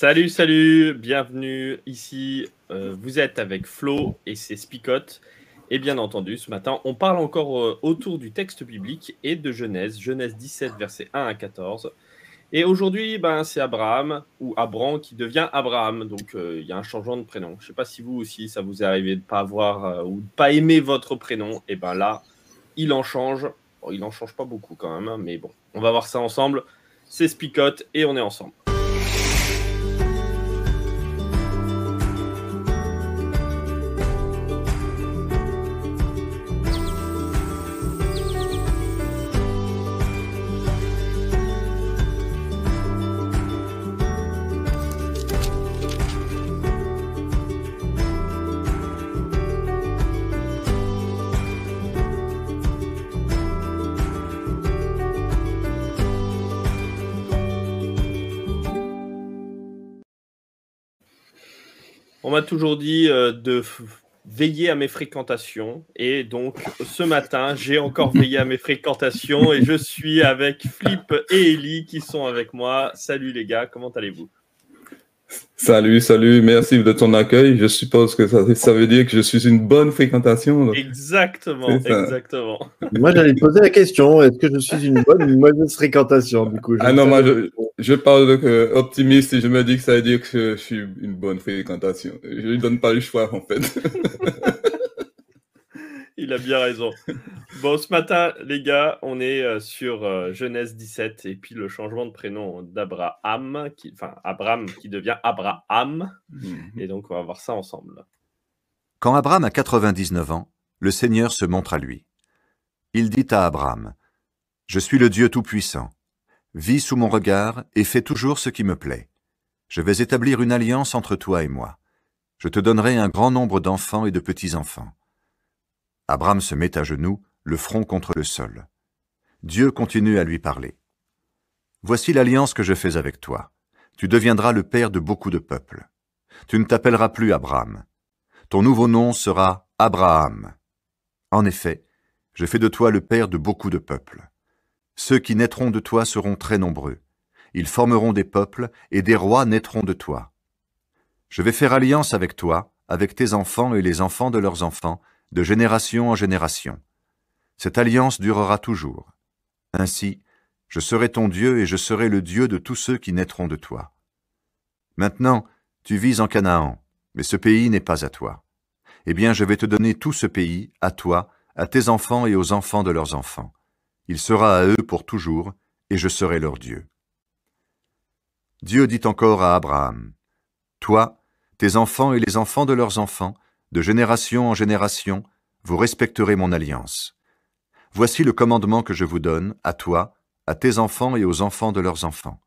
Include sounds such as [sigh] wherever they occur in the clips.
Salut, salut, bienvenue ici. Euh, vous êtes avec Flo et c'est Spicote. Et bien entendu, ce matin, on parle encore euh, autour du texte biblique et de Genèse, Genèse 17, versets 1 à 14. Et aujourd'hui, ben, c'est Abraham ou Abram qui devient Abraham. Donc euh, il y a un changement de prénom. Je ne sais pas si vous aussi, ça vous est arrivé de ne pas avoir ou de pas aimer votre prénom. Et ben là, il en change. il en change pas beaucoup quand même, hein, mais bon, on va voir ça ensemble. C'est Spicote et on est ensemble. On m'a toujours dit euh, de veiller à mes fréquentations. Et donc, ce matin, j'ai encore veillé à mes fréquentations et je suis avec Flip et Ellie qui sont avec moi. Salut les gars, comment allez-vous? Salut, salut, merci de ton accueil. Je suppose que ça, veut dire que je suis une bonne fréquentation. Exactement, exactement. Moi, j'allais te poser la question est-ce que je suis une bonne ou une mauvaise fréquentation du coup, Ah non, moi, je, parle de, optimiste et je me dis que ça veut dire que je, suis une bonne fréquentation. Je ne lui donne pas le choix, en fait. [laughs] Il a bien raison. Bon, ce matin, les gars, on est euh, sur euh, Genèse 17 et puis le changement de prénom d'Abraham, qui, enfin Abraham qui devient Abraham. Mhm. Et donc, on va voir ça ensemble. Quand Abraham a 99 ans, le Seigneur se montre à lui. Il dit à Abraham, Je suis le Dieu Tout-Puissant. Vis sous mon regard et fais toujours ce qui me plaît. Je vais établir une alliance entre toi et moi. Je te donnerai un grand nombre d'enfants et de petits-enfants. Abraham se met à genoux, le front contre le sol. Dieu continue à lui parler. Voici l'alliance que je fais avec toi. Tu deviendras le père de beaucoup de peuples. Tu ne t'appelleras plus Abraham. Ton nouveau nom sera Abraham. En effet, je fais de toi le père de beaucoup de peuples. Ceux qui naîtront de toi seront très nombreux. Ils formeront des peuples, et des rois naîtront de toi. Je vais faire alliance avec toi, avec tes enfants et les enfants de leurs enfants, de génération en génération. Cette alliance durera toujours. Ainsi, je serai ton Dieu et je serai le Dieu de tous ceux qui naîtront de toi. Maintenant, tu vis en Canaan, mais ce pays n'est pas à toi. Eh bien, je vais te donner tout ce pays, à toi, à tes enfants et aux enfants de leurs enfants. Il sera à eux pour toujours, et je serai leur Dieu. Dieu dit encore à Abraham, Toi, tes enfants et les enfants de leurs enfants, de génération en génération, vous respecterez mon alliance. Voici le commandement que je vous donne, à toi, à tes enfants et aux enfants de leurs enfants.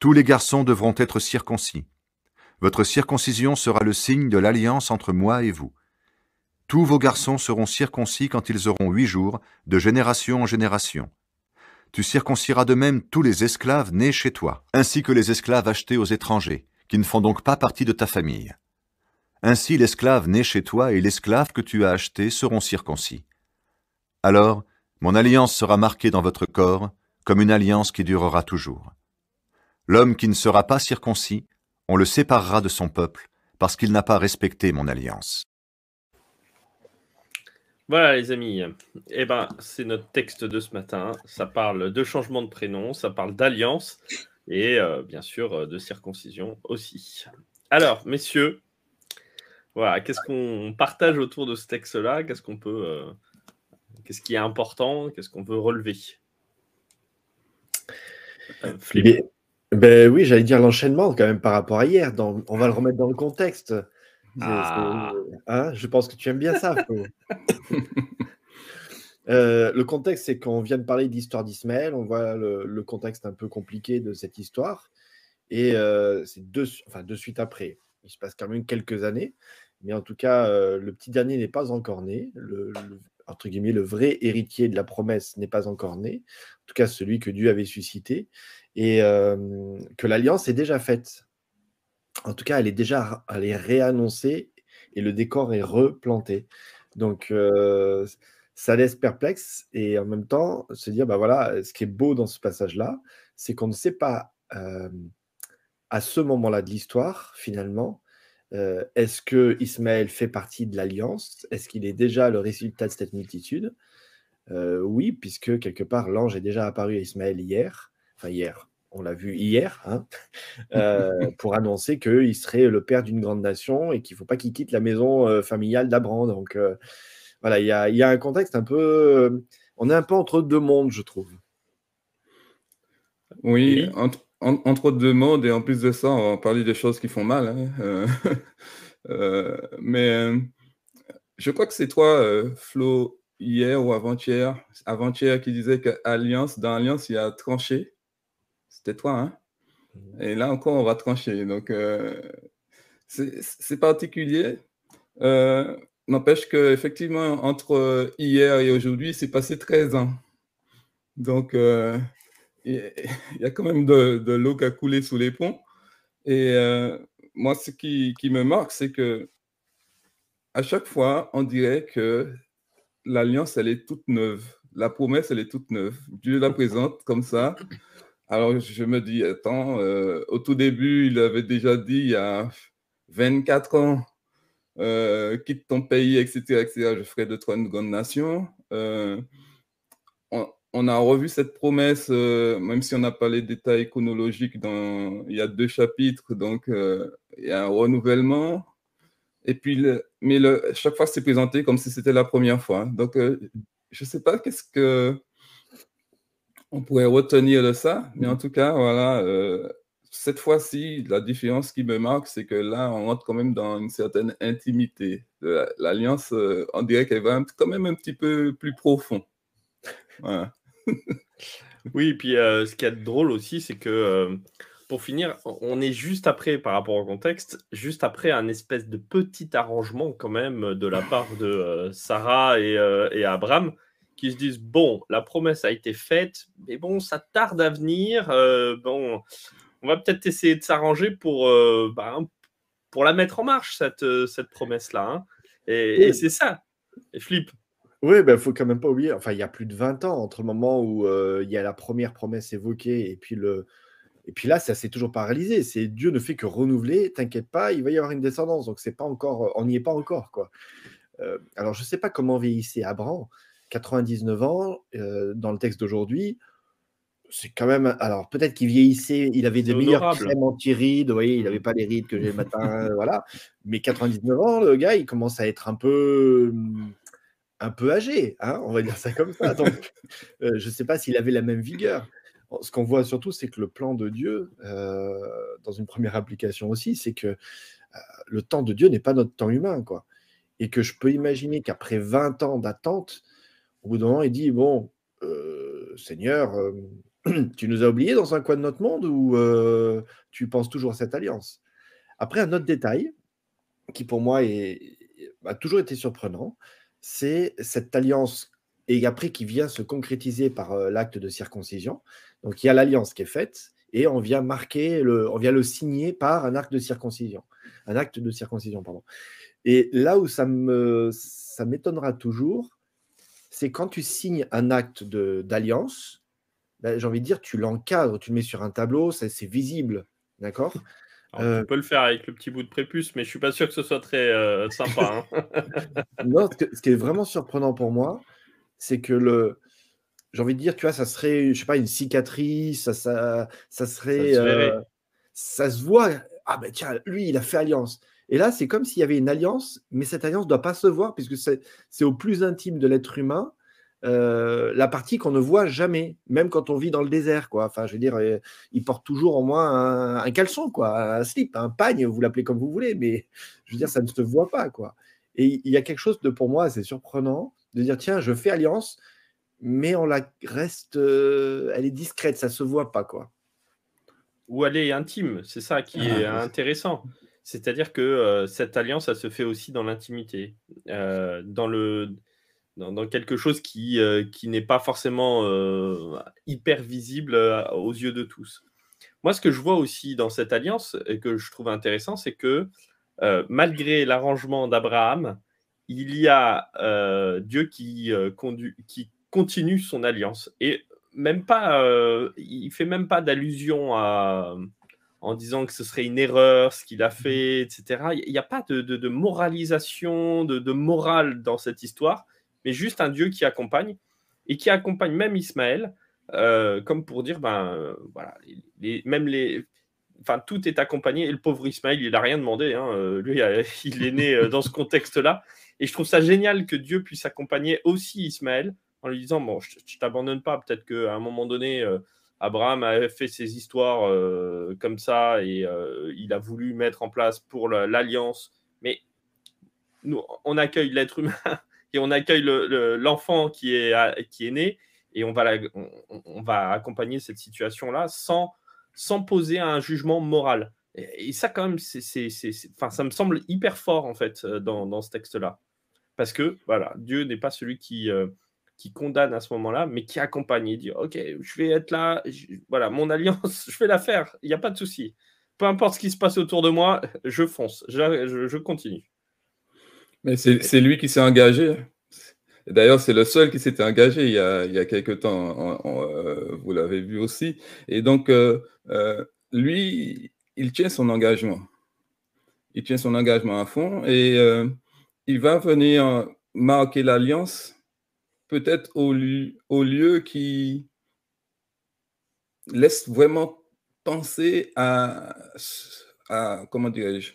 Tous les garçons devront être circoncis. Votre circoncision sera le signe de l'alliance entre moi et vous. Tous vos garçons seront circoncis quand ils auront huit jours, de génération en génération. Tu circonciras de même tous les esclaves nés chez toi, ainsi que les esclaves achetés aux étrangers, qui ne font donc pas partie de ta famille. Ainsi l'esclave né chez toi et l'esclave que tu as acheté seront circoncis. Alors, mon alliance sera marquée dans votre corps comme une alliance qui durera toujours. L'homme qui ne sera pas circoncis, on le séparera de son peuple, parce qu'il n'a pas respecté mon alliance. Voilà les amis, eh ben, c'est notre texte de ce matin. Ça parle de changement de prénom, ça parle d'alliance et euh, bien sûr euh, de circoncision aussi. Alors, messieurs, voilà, qu'est-ce qu'on partage autour de ce texte-là? Qu'est-ce qu'on peut, euh, qu'est-ce qui est important? Qu'est-ce qu'on veut relever? Euh, ben oui, j'allais dire l'enchaînement quand même par rapport à hier. on va le remettre dans le contexte. Ah. Hein, je pense que tu aimes bien ça. [laughs] Euh, le contexte, c'est qu'on vient de parler d'histoire d'Ismaël. On voit le, contexte un peu compliqué de cette histoire. Et c'est de, enfin, de suite après. Il se passe quand même quelques années. Mais en tout cas, euh, le petit dernier n'est pas encore né. Le, entre guillemets, le vrai héritier de la promesse n'est pas encore né. En tout cas, celui que Dieu avait suscité. Et euh, que l'alliance est déjà faite. En tout cas, elle est déjà elle est réannoncée et le décor est replanté. Donc, euh, ça laisse perplexe et en même temps se dire, bah voilà, ce qui est beau dans ce passage-là, c'est qu'on ne sait pas à ce moment-là de l'histoire, finalement, euh, est-ce que Ismaël fait partie de l'alliance? Est-ce qu'il est déjà le résultat de cette multitude? Euh, Oui, puisque quelque part, l'ange est déjà apparu à Ismaël hier, enfin hier, on l'a vu hier, hein, [laughs] euh, pour annoncer qu'il serait le père d'une grande nation et qu'il ne faut pas qu'il quitte la maison familiale d'Abraham. Donc voilà, il y a, un contexte un peu... on est un peu entre deux mondes, je trouve. Oui, entre, entre deux mondes, et en plus de ça, on va parler des choses qui font mal. Hein, euh, [laughs] euh, mais euh, je crois que c'est toi, Flo, hier ou avant-hier, avant-hier qui disait qu'Alliance, dans Alliance, il y a tranché. C'était toi, hein? Mmh. Et là encore, on va trancher. Donc, c'est particulier. N'empêche qu'effectivement, entre hier et aujourd'hui, c'est passé 13 ans. Donc, il y a quand même de, l'eau qui a coulé sous les ponts. Et euh, moi, ce qui, me marque, c'est que à chaque fois, on dirait que l'alliance, elle est toute neuve. La promesse, elle est toute neuve. Dieu la présente comme ça. Alors, je me dis, attends, euh, au tout début, il avait déjà dit, il y a 24 ans, euh, quitte ton pays, etc., etc., je ferai de toi une grande nation on a revu cette promesse, euh, même si on n'a pas les détails chronologiques, il y a deux chapitres, donc euh, il y a un renouvellement. Et puis, mais chaque fois, c'est présenté comme si c'était la première fois. Donc, euh, je ne sais pas qu'est-ce que on pourrait retenir de ça, mais en tout cas, voilà, cette fois-ci, la différence qui me marque, c'est que là, on rentre quand même dans une certaine intimité. L'alliance, on dirait qu'elle va quand même un petit peu plus profond. Voilà. [laughs] oui, et puis euh, ce qui est drôle aussi, c'est que euh, pour finir, on est juste après, par rapport au contexte, juste après un espèce de petit arrangement quand même de la part de euh, Sarah et, et, Abraham qui se disent bon, la promesse a été faite, mais bon, ça tarde à venir. bon, on va peut-être essayer de s'arranger pour, bah, pour la mettre en marche cette, cette promesse-là. Hein. Et, et c'est ça. Et Flip, oui, il ben, faut quand même pas oublier, enfin, il y a plus de 20 ans entre le moment où il y a la première promesse évoquée et puis, le... et puis là, ça s'est toujours pas réalisé. C'est Dieu ne fait que renouveler, t'inquiète pas, il va y avoir une descendance. Donc, c'est pas encore, on n'y est pas encore. quoi. alors, je ne sais pas comment vieillissait Abraham, 99 ans, dans le texte d'aujourd'hui. C'est quand même. Alors, peut-être qu'il vieillissait, il avait de meilleures crèmes anti-rides, vous voyez, il n'avait pas les rides que j'ai le matin, voilà. Mais 99 ans, le gars, il commence à être un peu mmh, un peu âgé, hein, on va dire ça comme ça. Donc, [laughs] euh, je ne sais pas s'il avait la même vigueur. Ce qu'on voit surtout, c'est que le plan de Dieu, euh, dans une première application aussi, c'est que euh, le temps de Dieu n'est pas notre temps humain, quoi. Et que je peux imaginer qu'après 20 ans d'attente, au bout d'un moment, il dit Bon, Seigneur, [clears throat] tu nous as oubliés dans un coin de notre monde ou tu penses toujours à cette alliance? Après, un autre détail qui pour moi a toujours été surprenant, c'est cette alliance et après qui vient se concrétiser par euh, l'acte de circoncision. Donc il y a l'alliance qui est faite et on vient marquer le, on vient le signer par un acte de circoncision, un acte de circoncision pardon. Et là où ça me ça m'étonnera toujours, c'est quand tu signes un acte d'alliance, ben, j'ai envie de dire tu l'encadres, tu le mets sur un tableau, c'est visible, d'accord? On euh, peut le faire avec le petit bout de prépuce, mais je suis pas sûr que ce soit très euh, sympa. Hein. [laughs] non, ce, qui est vraiment surprenant pour moi, c'est que le, j'ai envie de dire, tu vois, ça serait, je sais pas, une cicatrice, ça, ça, ça serait, ça se, euh, ça se voit. Ah ben tiens, lui, il a fait alliance. Et là, c'est comme s'il y avait une alliance, mais cette alliance ne doit pas se voir puisque c'est au plus intime de l'être humain. Euh, la partie qu'on ne voit jamais, même quand on vit dans le désert, quoi. Enfin, je veux dire, euh, il porte toujours au moins un, caleçon, quoi, un slip, un pagne, vous l'appelez comme vous voulez, mais je veux dire, ça ne se voit pas, quoi. Et il y a quelque chose de, pour moi, assez surprenant, de dire, tiens, je fais alliance, mais on la reste, euh, elle est discrète, ça se voit pas, quoi. Ou elle est intime, c'est ça qui est ah, intéressant. C'est-à-dire que cette alliance, ça se fait aussi dans l'intimité, dans le dans, quelque chose qui, euh, qui n'est pas forcément euh, hyper visible euh, aux yeux de tous. Moi, ce que je vois aussi dans cette alliance et que je trouve intéressant, c'est que malgré l'arrangement d'Abraham, il y a Dieu qui, qui continue son alliance et même pas, il fait même pas d'allusion en disant que ce serait une erreur, ce qu'il a fait, etc. Il n'y a pas de, moralisation, de, morale dans cette histoire, mais juste un Dieu qui accompagne et qui accompagne même Ismaël, euh, comme pour dire, ben voilà, même les, enfin tout est accompagné. Et le pauvre Ismaël, il n'a rien demandé. Hein, euh, lui, [laughs] il est né euh, dans ce contexte-là. Et je trouve ça génial que Dieu puisse accompagner aussi Ismaël en lui disant bon, je, ne t'abandonne pas. Peut-être qu'à un moment donné Abraham a fait ses histoires euh, comme ça et euh, il a voulu mettre en place pour l'alliance. Mais nous, on accueille l'être humain et on accueille l'enfant qui, est, né et on va, accompagner cette situation-là sans, poser un jugement moral. Et, ça, quand même, ça me semble hyper fort en fait dans, dans ce texte-là. Parce que voilà, Dieu n'est pas celui qui, euh, condamne à ce moment-là, mais qui accompagne et dit Ok, je vais être là, voilà, mon alliance, [laughs] je vais la faire, il n'y a pas de souci. Peu importe ce qui se passe autour de moi, je fonce, je, continue. Mais c'est lui qui s'est engagé. D'ailleurs, c'est le seul qui s'était engagé il y a, il y a quelques temps, euh, vous l'avez vu aussi. Et donc, euh, euh, lui, il tient son engagement. Il tient son engagement à fond et il va venir marquer l'alliance peut-être au, lieu, qui laisse vraiment penser à, comment dirais-je,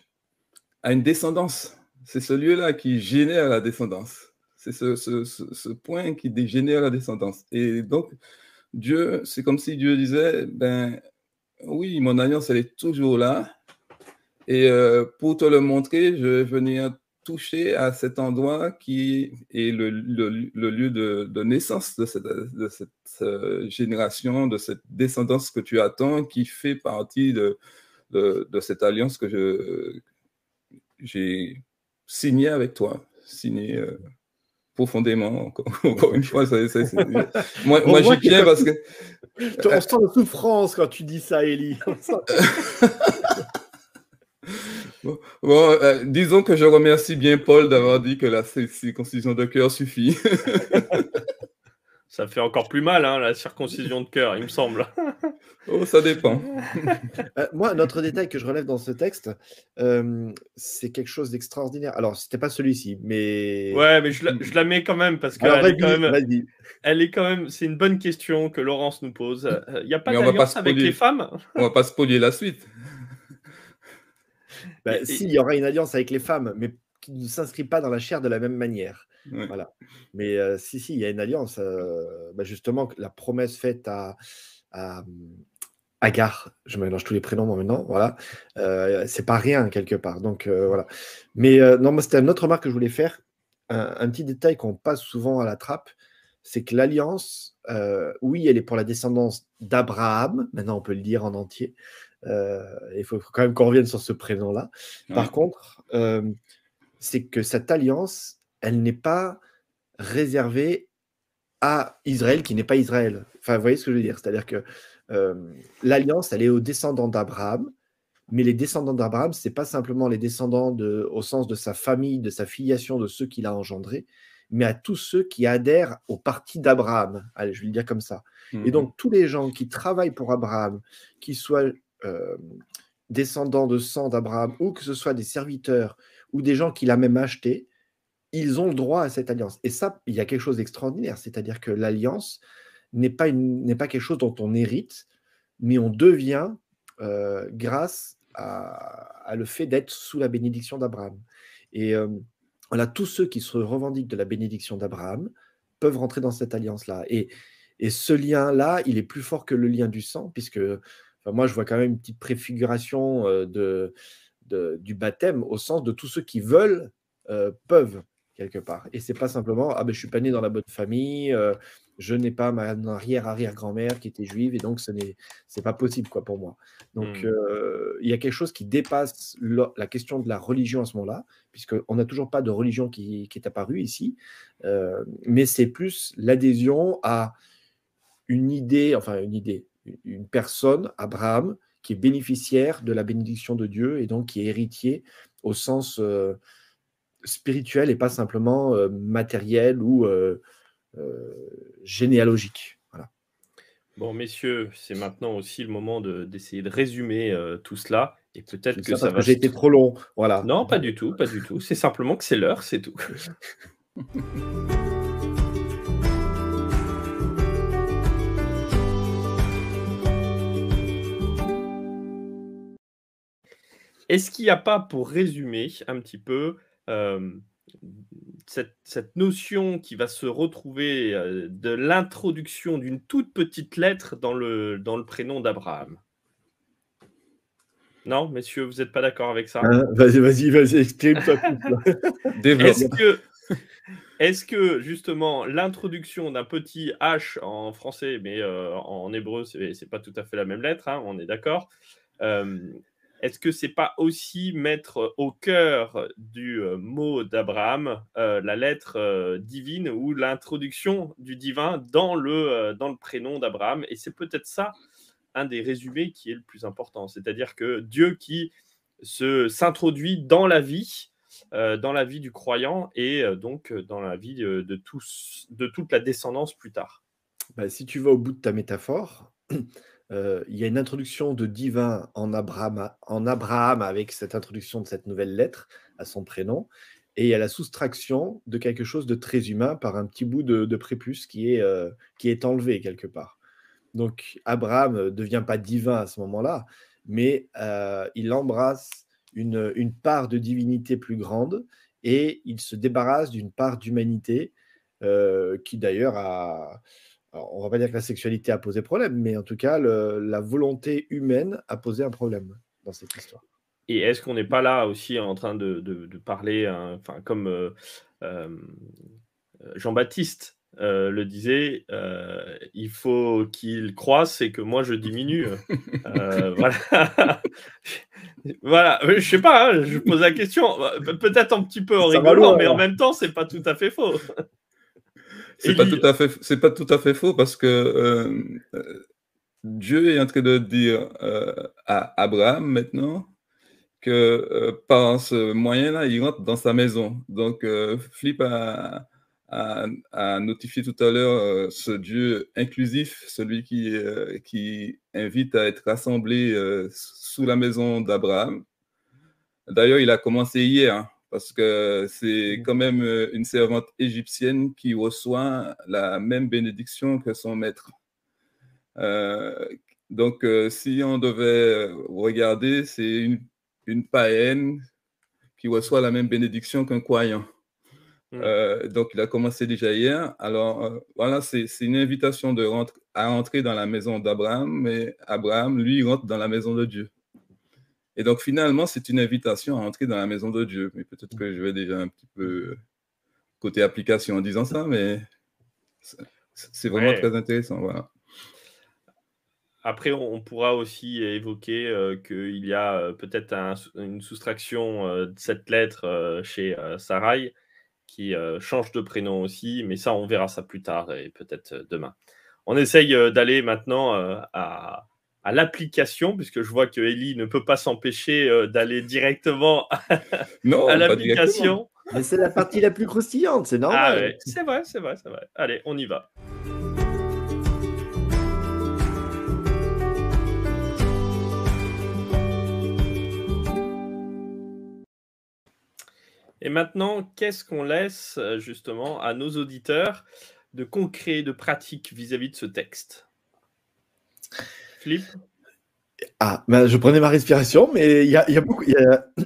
à une descendance. C'est ce lieu-là qui génère la descendance. C'est ce, point qui génère la descendance. Et donc, Dieu, c'est comme si Dieu disait, ben oui, mon alliance, elle est toujours là. Et euh, pour te le montrer, je vais venir toucher à cet endroit qui est le, lieu de, naissance de cette, euh, génération, de cette descendance que tu attends, qui fait partie de, cette alliance que j'ai signée avec toi, signée euh, profondément, [laughs] encore, une fois. [laughs] moi, moi j'y tiens parce que... On sent la souffrance quand tu dis ça, Elie. [laughs] Bon, euh, disons que je remercie bien Paul d'avoir dit que la circoncision de cœur suffit. Ça fait encore plus mal, hein, la circoncision de cœur, il me semble. Oh, ça dépend. [laughs] Euh, moi, un autre détail que je relève dans ce texte, euh, c'est quelque chose d'extraordinaire. Alors, c'était pas celui-ci, mais. Ouais, mais je la, mets quand même parce qu'elle est, quand même, elle est quand même. C'est une bonne question que Laurence nous pose. Il n'y a pas d'alliance avec les femmes? On va pas spoiler la suite. Bah, S'il y aura une alliance avec les femmes, mais qui ne s'inscrit pas dans la chair de la même manière. Voilà. Mais euh, si, si, il y a une alliance. Euh, bah, justement, la promesse faite à, à Agar, je mélange tous les prénoms maintenant, voilà, euh, c'est pas rien quelque part. Donc voilà. Mais non, moi c'était une autre remarque que je voulais faire. Un, petit détail qu'on passe souvent à la trappe, c'est que l'alliance, oui, elle est pour la descendance d'Abraham, maintenant on peut le dire en entier, euh, il faut quand même qu'on revienne sur ce prénom-là. Par contre, euh, c'est que cette alliance, elle n'est pas réservée à Israël qui n'est pas Israël. Enfin, vous voyez ce que je veux dire? C'est-à-dire que euh, l'alliance, elle est aux descendants d'Abraham, mais les descendants d'Abraham, ce n'est pas simplement les descendants de, au sens de sa famille, de sa filiation, de ceux qu'il a engendrés, mais à tous ceux qui adhèrent au parti d'Abraham. Allez, je vais le dire comme ça. Et mmh donc, tous les gens qui travaillent pour Abraham, qu'ils soient euh, descendants de sang d'Abraham, ou que ce soit des serviteurs ou des gens qu'il a même achetés, ils ont le droit à cette alliance. Et ça, il y a quelque chose d'extraordinaire, c'est-à-dire que l'alliance n'est pas, n'est pas quelque chose dont on hérite, mais on devient euh, grâce à, le fait d'être sous la bénédiction d'Abraham. Et euh, voilà, tous ceux qui se revendiquent de la bénédiction d'Abraham peuvent rentrer dans cette alliance-là. Et, et ce lien-là, il est plus fort que le lien du sang, puisque moi, je vois quand même une petite préfiguration de, du baptême au sens de tous ceux qui veulent peuvent quelque part. Et c'est pas simplement ah ben je suis pas né dans la bonne famille, je n'ai pas ma arrière arrière grand-mère qui était juive et donc ce n'est pas possible quoi pour moi. Donc mmh. il y a quelque chose qui dépasse la question de la religion à ce moment-là, puisqu'on n'a toujours pas de religion qui, qui est apparue ici, mais c'est plus l'adhésion à une idée, enfin une idée, une personne, Abraham, qui est bénéficiaire de la bénédiction de Dieu et donc qui est héritier au sens euh, spirituel et pas simplement euh, matériel ou euh, généalogique. Voilà. Bon, messieurs, c'est maintenant aussi le moment d'essayer de, résumer euh, tout cela. Et peut-être que ça, va. J'ai été trop long. Voilà. Non, pas du tout, pas du tout. C'est simplement que c'est l'heure, c'est tout. [laughs] Est-ce qu'il n'y a pas, pour résumer un petit peu, euh, cette, notion qui va se retrouver euh, de l'introduction d'une toute petite lettre dans le, dans le prénom d'Abraham. Non, messieurs, vous n'êtes pas d'accord avec ça? Hein, Vas-y, vas-y, vas-y, exprime-toi. [laughs] est-ce que, est que, justement, l'introduction d'un petit H en français, mais euh, en hébreu, ce n'est pas tout à fait la même lettre, hein, on est d'accord euh, est-ce que c'est pas aussi mettre au cœur du euh, mot d'Abraham euh, la lettre euh, divine ou l'introduction du divin dans le, dans le prénom d'Abraham? Et c'est peut-être ça un des résumés qui est le plus important, c'est-à-dire que Dieu qui se s'introduit dans la vie, dans la vie du croyant et donc dans la vie de, tous, de toute la descendance plus tard. Bah, si tu vas au bout de ta métaphore, euh, il y a une introduction de divin en Abraham, avec cette introduction de cette nouvelle lettre à son prénom, et il y a la soustraction de quelque chose de très humain par un petit bout de, prépuce qui est, euh, qui est enlevé quelque part. Donc Abraham ne devient pas divin à ce moment-là, mais euh, il embrasse une, une, part de divinité plus grande et il se débarrasse d'une part d'humanité qui d'ailleurs a, on ne va pas dire que la sexualité a posé problème, mais en tout cas, la volonté humaine a posé un problème dans cette histoire. Et est-ce qu'on n'est pas là aussi en train de, parler, hein, enfin, comme euh, euh, Jean-Baptiste euh, le disait, il faut qu'il croisse et que moi je diminue. [laughs] voilà. [laughs] voilà. Je sais pas, hein, je pose la question. Peut-être un petit peu en rigolant, mais en même temps, c'est pas tout à fait faux. C'est pas, tout à fait, c'est pas tout à fait faux parce que euh, euh, Dieu est en train de dire euh, à Abraham maintenant que par ce moyen-là, il rentre dans sa maison. Donc, Flip a, a, notifié tout à l'heure ce Dieu inclusif, celui qui, qui invite à être rassemblé sous la maison d'Abraham. D'ailleurs, il a commencé hier. Parce que c'est quand même euh, une servante égyptienne qui reçoit la même bénédiction que son maître. Euh, donc, euh, si on devait regarder, c'est une, une, païenne qui reçoit la même bénédiction qu'un croyant. Mmh. donc, il a commencé déjà hier. Alors, voilà, c'est une invitation de à entrer dans la maison d'Abraham, mais Abraham, lui, rentre dans la maison de Dieu. Et donc finalement, c'est une invitation à entrer dans la maison de Dieu. Mais peut-être que je vais déjà un petit peu côté application en disant ça, mais c'est vraiment très intéressant. Voilà. Après, on pourra aussi évoquer euh, qu'il y a euh, peut-être une soustraction euh, de cette lettre chez Sarai qui change de prénom aussi, mais ça, on verra ça plus tard et peut-être demain. On essaye d'aller maintenant à, à l'application, puisque je vois que Ellie ne peut pas s'empêcher euh, d'aller directement à l'application. Mais c'est la partie la plus croustillante, c'est normal. Ah c'est vrai, c'est vrai, c'est vrai. Allez, on y va. Et maintenant, qu'est-ce qu'on laisse euh, justement à nos auditeurs de concret, de pratique vis-à-vis de ce texte? Ah, ben, je prenais ma respiration, mais il y a, beaucoup.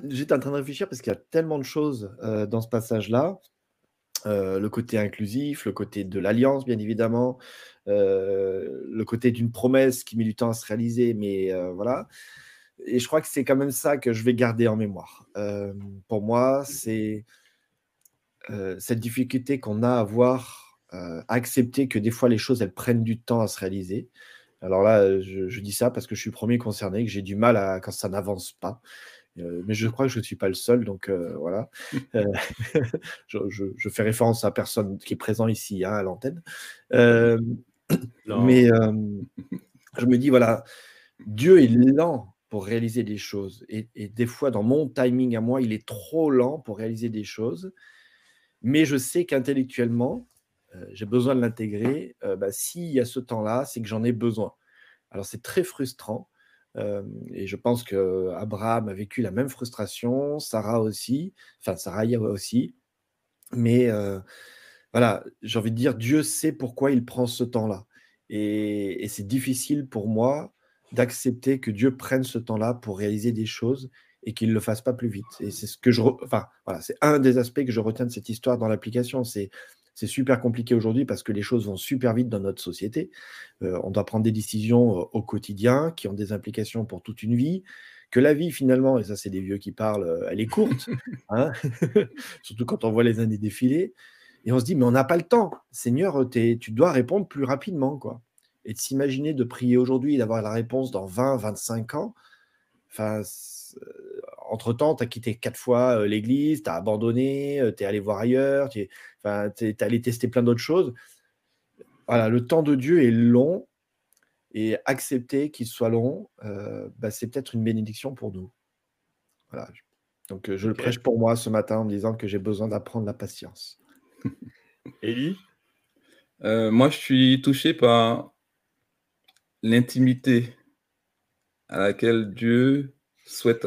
J'étais en train de réfléchir parce qu'il y a tellement de choses euh, dans ce passage-là. Euh, le côté inclusif, le côté de l'alliance, bien évidemment, euh, le côté d'une promesse qui met du temps à se réaliser, mais voilà. Et je crois que c'est quand même ça que je vais garder en mémoire. pour moi, c'est cette difficulté qu'on a à voir, à accepter que des fois les choses, elles prennent du temps à se réaliser. Alors là, je, dis ça parce que je suis premier concerné, que j'ai du mal à quand ça n'avance pas. Euh, mais je crois que je ne suis pas le seul, donc euh, voilà. Euh, [laughs] je, fais référence à personne qui est présent ici hein, à l'antenne. [clears throat] mais je me dis, voilà, Dieu est lent pour réaliser des choses. Et, et, des fois, dans mon timing à moi, il est trop lent pour réaliser des choses. Mais je sais qu'intellectuellement, j'ai besoin de l'intégrer. Bah, s'il y a ce temps-là, c'est que j'en ai besoin. Alors c'est très frustrant. et je pense que Abraham a vécu la même frustration, Sarah aussi, enfin Sarah aussi. Mais voilà, j'ai envie de dire, Dieu sait pourquoi il prend ce temps-là. Et, c'est difficile pour moi d'accepter que Dieu prenne ce temps-là pour réaliser des choses et qu'il ne le fasse pas plus vite. Et c'est ce que je, enfin voilà, c'est un des aspects que je retiens de cette histoire dans l'application. C'est c'est super compliqué aujourd'hui parce que les choses vont super vite dans notre société. Euh, on doit prendre des décisions euh, au quotidien qui ont des implications pour toute une vie. Que la vie, finalement, et ça, c'est des vieux qui parlent, euh, elle est courte, [laughs] hein [laughs] surtout quand on voit les années défiler. Et on se dit, mais on n'a pas le temps. Seigneur, tu dois répondre plus rapidement. quoi. Et de s'imaginer de prier aujourd'hui et d'avoir la réponse dans 20, 25 ans, enfin, entre-temps, tu as quitté quatre fois l'église, tu as abandonné, tu es allé voir ailleurs, tu es, es, allé tester plein d'autres choses. Voilà, le temps de Dieu est long et accepter qu'il soit long, bah, c'est peut-être une bénédiction pour nous. Voilà. Donc, je le prêche pour moi ce matin en me disant que j'ai besoin d'apprendre la patience. [laughs] Élie? Moi, je suis touché par l'intimité à laquelle Dieu souhaite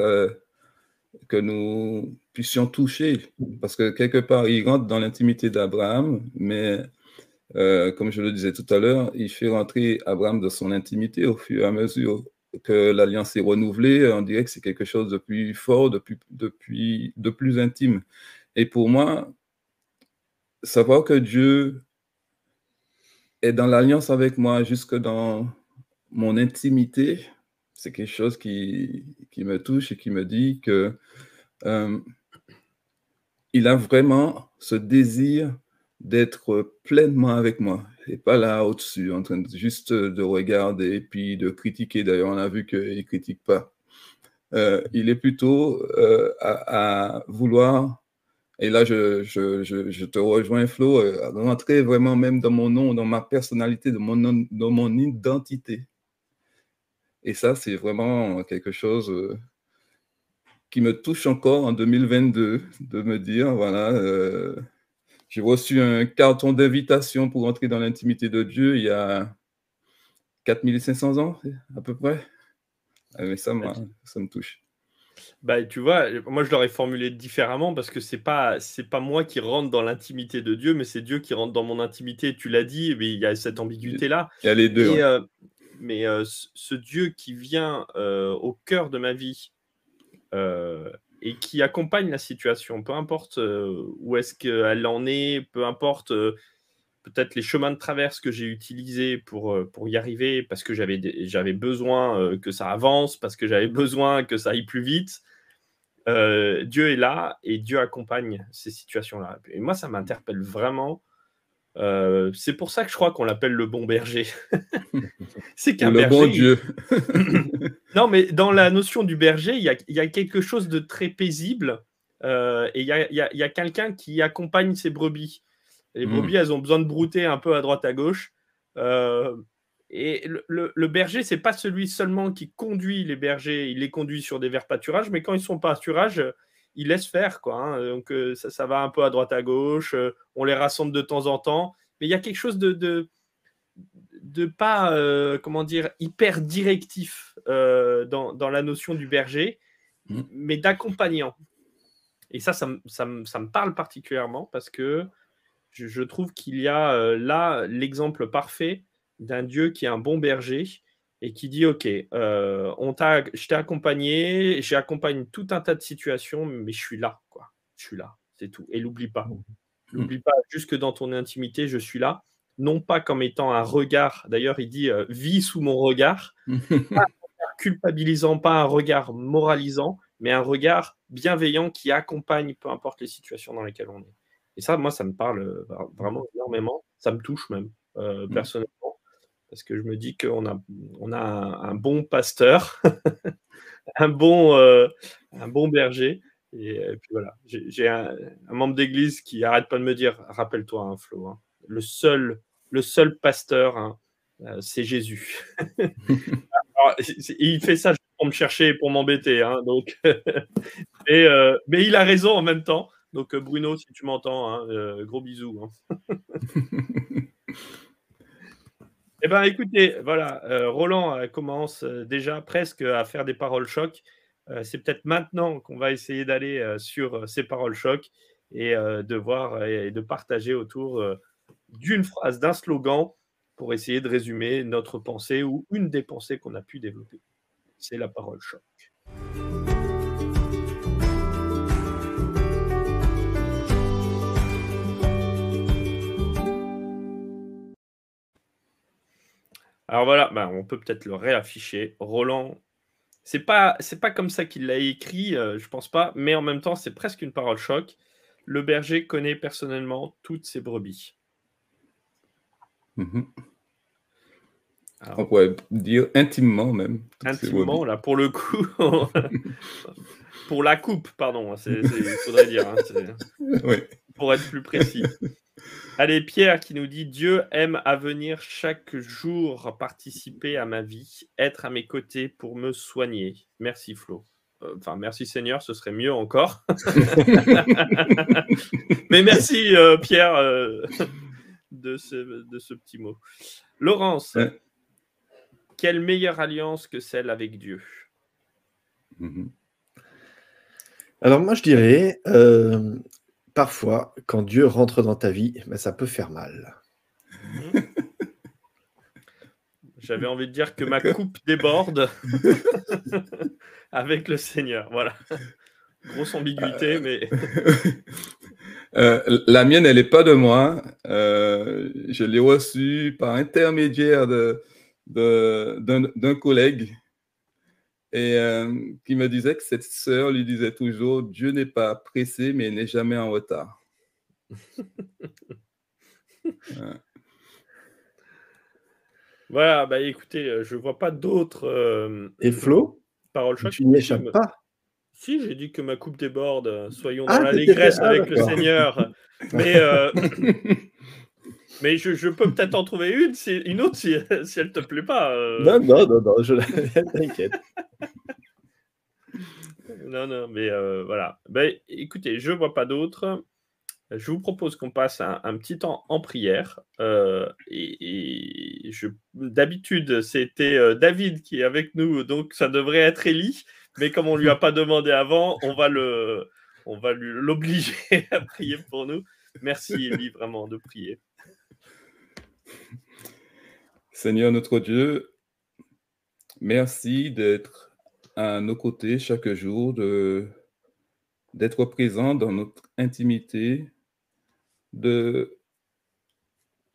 que nous puissions toucher, parce que quelque part, il rentre dans l'intimité d'Abraham, mais euh, comme je le disais tout à l'heure, il fait rentrer Abraham de son intimité au fur et à mesure que l'alliance est renouvelée. On dirait que c'est quelque chose de plus fort, de plus, de plus intime. Et pour moi, savoir que Dieu est dans l'alliance avec moi jusque dans mon intimité, c'est quelque chose qui, qui, me touche et qui me dit que euh, il a vraiment ce désir d'être pleinement avec moi et pas là au-dessus, en train de, juste de regarder et puis de critiquer. D'ailleurs, on a vu qu'il ne critique pas. Euh, il est plutôt euh, à, vouloir, et là je, je, je, te rejoins Flo, rentrer vraiment même dans mon nom, dans ma personnalité, dans mon, dans mon identité. Et ça, c'est vraiment quelque chose euh, qui me touche encore en 2022, de me dire, voilà, euh, j'ai reçu un carton d'invitation pour entrer dans l'intimité de Dieu il y a 4500 ans, à peu près. Ah, mais ça, ça me touche. Bah, tu vois, moi je l'aurais formulé différemment parce que c'est pas c'est pas moi qui rentre dans l'intimité de Dieu, mais c'est Dieu qui rentre dans mon intimité. Tu l'as dit, mais il y a cette ambiguïté là. Il y a les deux. Euh, mais ce Dieu qui vient au cœur de ma vie et qui accompagne la situation, peu importe où est-ce qu'elle en est, peu importe peut-être les chemins de traverse que j'ai utilisés pour, pour y arriver, parce que j'avais, j'avais besoin que ça avance, parce que j'avais [laughs] besoin que ça aille plus vite. Dieu est là et Dieu accompagne ces situations-là. Et moi, ça m'interpelle vraiment euh, c'est pour ça que je crois qu'on l'appelle le bon berger. [laughs] c'est qu'un berger. bon Dieu. [coughs] non, mais dans la notion du berger, il y a, quelque chose de très paisible euh, et il y a, quelqu'un qui accompagne ses brebis. Les hmm. brebis, elles ont besoin de brouter un peu à droite à gauche. Euh, et le, le berger, c'est pas celui seulement qui conduit les bergers, il les conduit sur des verts pâturages, mais quand ils sont pâturages, ils laissent faire. Quoi, hein. Donc euh, ça, va un peu à droite à gauche, euh, on les rassemble de temps en temps, mais il y a quelque chose de, de, pas, euh, comment dire, hyper directif dans, la notion du berger, mmh. mais d'accompagnant. Et ça ça, me parle particulièrement parce que je trouve qu'il y a là l'exemple parfait d'un Dieu qui est un bon berger et qui dit Ok, euh, on t'a, je t'ai accompagné, j'accompagne tout un tas de situations, mais je suis là, quoi. Je suis là, c'est tout. Et l'oublie pas. Mmh. N'oublie pas, jusque dans ton intimité, je suis là. Non pas comme étant un regard, d'ailleurs, il dit euh, Vis sous mon regard. pas un regard culpabilisant, pas un regard moralisant, mais un regard bienveillant qui accompagne peu importe les situations dans lesquelles on est. Et ça, moi, ça me parle euh, vraiment énormément. Ça me touche même, euh, mmh. personnellement parce que je me dis qu'on a, on a un, bon pasteur, [laughs] un, bon, euh, un bon berger. Et, puis voilà, j'ai un, membre d'église qui arrête pas de me dire, rappelle-toi, hein, Flo, hein, le, seul, le seul pasteur, hein, euh, c'est Jésus. [laughs] il fait ça pour me chercher et pour m'embêter. donc, [laughs] et, euh, mais il a raison en même temps. Donc Bruno, si tu m'entends, hein, gros bisous. Eh bien, écoutez, voilà, Roland commence déjà presque à faire des paroles chocs. C'est peut-être maintenant qu'on va essayer d'aller sur ces paroles chocs et de voir et de partager autour d'une phrase, d'un slogan pour essayer de résumer notre pensée ou une des pensées qu'on a pu développer. C'est la parole choc. Alors voilà, ben, on peut peut-être le réafficher. Roland, c'est pas c'est pas comme ça qu'il l'a écrit, euh, je pense pas, mais en même temps, c'est presque une parole choc. Le berger connaît personnellement toutes ses brebis. Mhm. On pourrait dire intimement même. Intimement, là, pour le coup. [laughs] pour la coupe, pardon, il faudrait dire. Hein, pour être plus précis. Allez, Pierre qui nous dit Dieu aime à venir chaque jour participer à ma vie, être à mes côtés pour me soigner. Merci Flo. Euh, enfin, merci Seigneur, ce serait mieux encore. [laughs] Mais merci euh, Pierre euh, de, ce, de, ce, petit mot. Laurence, quelle meilleure alliance que celle avec Dieu? Mhm. Alors moi je dirais, parfois, quand Dieu rentre dans ta vie, ben, ça peut faire mal. [laughs] J'avais envie de dire que ma coupe déborde [laughs] avec le Seigneur. Voilà. Grosse ambiguïté, euh, mais. [laughs] Euh, la mienne, elle n'est pas de moi. Euh, je l'ai reçue par intermédiaire d'un collègue et qui me disait que cette sœur lui disait toujours Dieu n'est pas pressé, mais il n'est jamais en retard. [laughs] Voilà, bah écoutez, je vois pas d'autres. et Flo? Parole Tu n'y échappes pas? Si, j'ai dit que ma coupe déborde. Soyons ah, dans la l'allégresse avec le Seigneur. [laughs] Mais, [laughs] mais je, peux peut-être en trouver une, une autre si, si elle te plaît pas. Non, non, non, non, je t'inquiète. non, non, mais voilà. Ben, écoutez, je vois pas d'autres je vous propose qu'on passe un, petit temps en prière. Euh, et, d'habitude, c'était euh, David qui est avec nous, donc ça devrait être Élie. Mais comme on ne lui a pas demandé avant, on va le, on va l'obliger [laughs] à prier pour nous. Merci Élie vraiment de prier. Seigneur notre Dieu, merci d'être à nos côtés chaque jour, d'être présent dans notre intimité,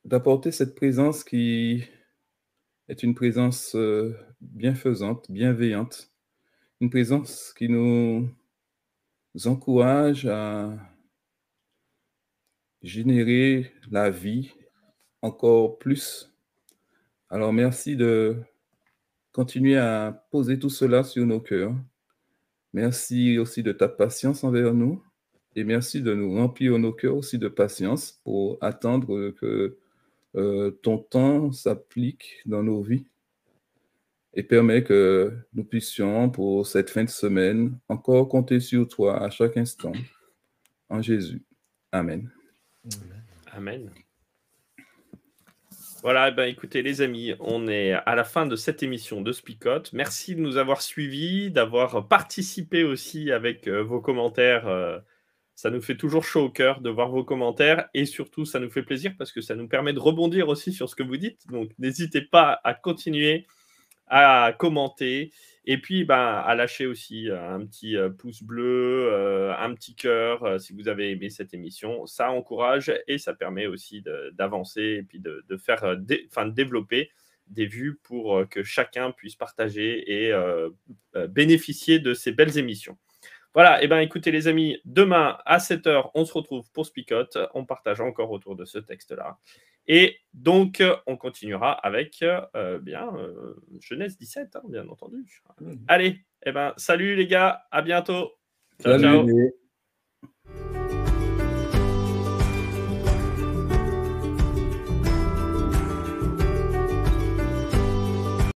d'apporter cette présence qui est une présence euh, bienfaisante, bienveillante, une présence qui nous encourage à générer la vie encore plus. Alors merci de continuer à poser tout cela sur nos cœurs. Merci aussi de ta patience envers nous. Et merci de nous remplir nos cœurs aussi de patience pour attendre que euh, ton temps s'applique dans nos vies et permet que nous puissions, pour cette fin de semaine, encore compter sur toi à chaque instant. En Jésus. Amen. Amen. Voilà, ben écoutez les amis, on est à la fin de cette émission de Spicote. Merci de nous avoir suivis, d'avoir participé aussi avec euh, vos commentaires euh, ça nous fait toujours chaud au cœur de voir vos commentaires et surtout, ça nous fait plaisir parce que ça nous permet de rebondir aussi sur ce que vous dites. Donc, n'hésitez pas à continuer à commenter et puis ben, à lâcher aussi un petit euh, pouce bleu, euh, un petit cœur euh, si vous avez aimé cette émission. Ça encourage et ça permet aussi d'avancer et puis de, faire, enfin, de développer des vues pour que chacun puisse partager et bénéficier de ces belles émissions. Voilà, et bien écoutez les amis, demain à 7h, on se retrouve pour Spicote. On partage encore autour de ce texte-là. Et donc, euh, on continuera avec euh, bien euh, Jeunesse 17, hein, bien entendu. Mmh. Allez, eh ben, salut les gars, à bientôt. Ciao, ciao.